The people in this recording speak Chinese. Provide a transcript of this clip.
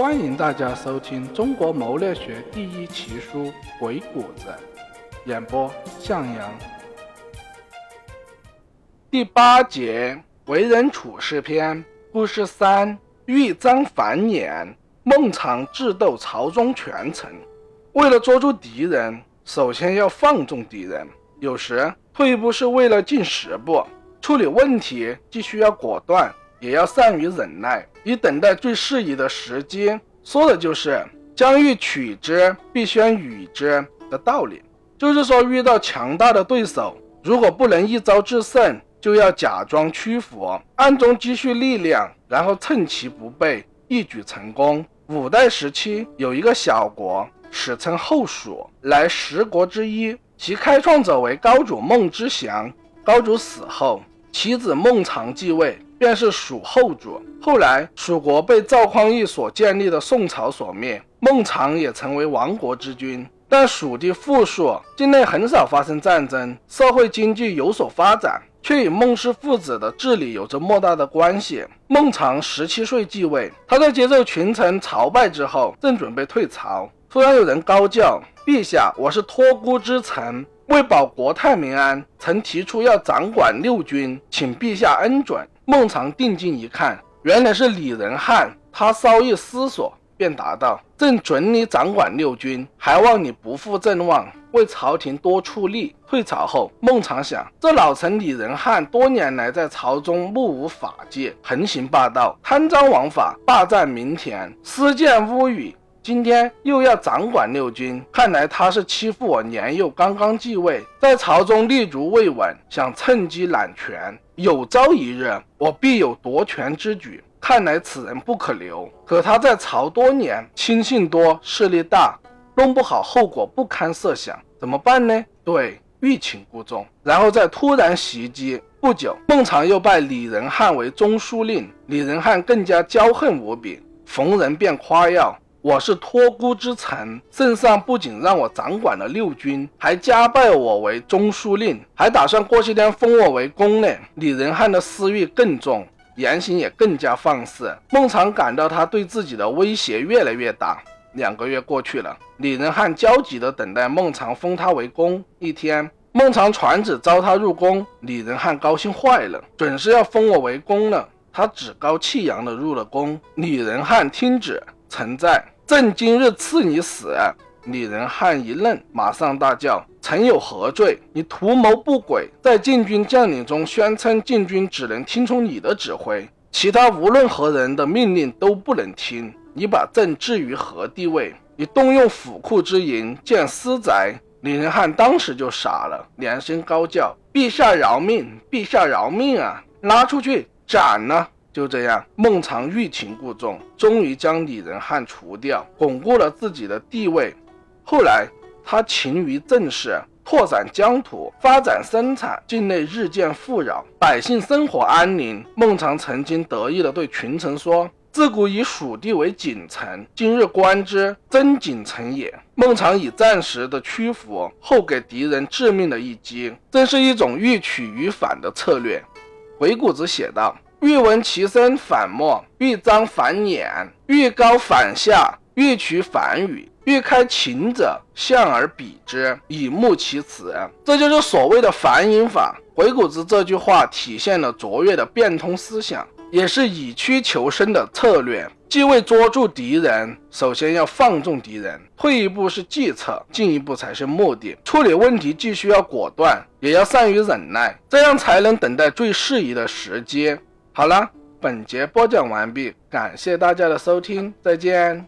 欢迎大家收听中国谋略学第一奇书《鬼谷子》，演播向阳。第八节为人处事篇故事三：豫章反衍，孟尝智斗朝中权臣。为了捉住敌人，首先要放纵敌人。有时退一步是为了进十步。处理问题既需要果断，也要善于忍耐，以等待最适宜的时机。说的就是“将欲取之，必先予之”的道理。就是说，遇到强大的对手，如果不能一招制胜，就要假装屈服，暗中积蓄力量，然后趁其不备，一举成功。五代时期有一个小国，史称后蜀，乃十国之一，其开创者为高祖孟知祥。高祖死后。其子孟尝继位，便是蜀后主。后来蜀国被赵匡胤所建立的宋朝所灭，孟尝也成为亡国之君。但蜀地富庶，境内很少发生战争，社会经济有所发展，却与孟氏父子的治理有着莫大的关系。孟尝十七岁继位，他在接受群臣朝拜之后，正准备退朝，突然有人高叫：“陛下，我是托孤之臣。”为保国泰民安，曾提出要掌管六军，请陛下恩准。孟尝定睛一看，原来是李仁汉。他稍一思索，便答道：“朕准你掌管六军，还望你不负众望，为朝廷多出力。”退朝后，孟尝想，这老臣李仁汉多年来在朝中目无法纪，横行霸道，贪赃枉法，霸占民田，私建屋宇。今天又要掌管六军，看来他是欺负我年幼刚刚继位，在朝中立足未稳，想趁机揽权。有朝一日，我必有夺权之举。看来此人不可留。可他在朝多年，亲信多，势力大，弄不好后果不堪设想。怎么办呢？对，欲擒故纵，然后再突然袭击。不久，孟尝又拜李仁汉为中书令，李仁汉更加骄横无比，逢人便夸耀。我是托孤之臣，圣上不仅让我掌管了六军，还加拜我为中书令，还打算过些天封我为公呢。李仁汉的私欲更重，言行也更加放肆。孟尝感到他对自己的威胁越来越大。两个月过去了，李仁汉焦急地等待孟尝封他为公。一天，孟尝传旨召他入宫，李仁汉高兴坏了，准是要封我为公了。他趾高气扬地入了宫。李仁汉听旨。臣在，朕今日赐你死。李仁汉一愣，马上大叫：“臣有何罪？你图谋不轨，在禁军将领中宣称禁军只能听从你的指挥，其他无论何人的命令都不能听。你把朕置于何地位？你动用府库之银建私宅。”李仁汉当时就傻了，连声高叫：“陛下饶命！陛下饶命啊！拉出去斩了！”就这样，孟尝欲擒故纵，终于将李仁汉除掉，巩固了自己的地位。后来，他勤于政事，拓展疆土，发展生产，境内日渐富饶，百姓生活安宁。孟尝曾经得意地对群臣说：“自古以蜀地为锦城，今日观之，真锦城也。”孟尝以暂时的屈服，后给敌人致命的一击，这是一种欲取于反的策略。鬼谷子写道。欲闻其声反默，欲张反衍，欲高反下，欲取反语，欲开秦者，向而比之，以目其辞。这就是所谓的反引法。鬼谷子这句话体现了卓越的变通思想，也是以屈求伸的策略。既为捉住敌人，首先要放纵敌人；退一步是计策，进一步才是目的。处理问题既需要果断，也要善于忍耐，这样才能等待最适宜的时机。好了，本节播讲完毕，感谢大家的收听，再见。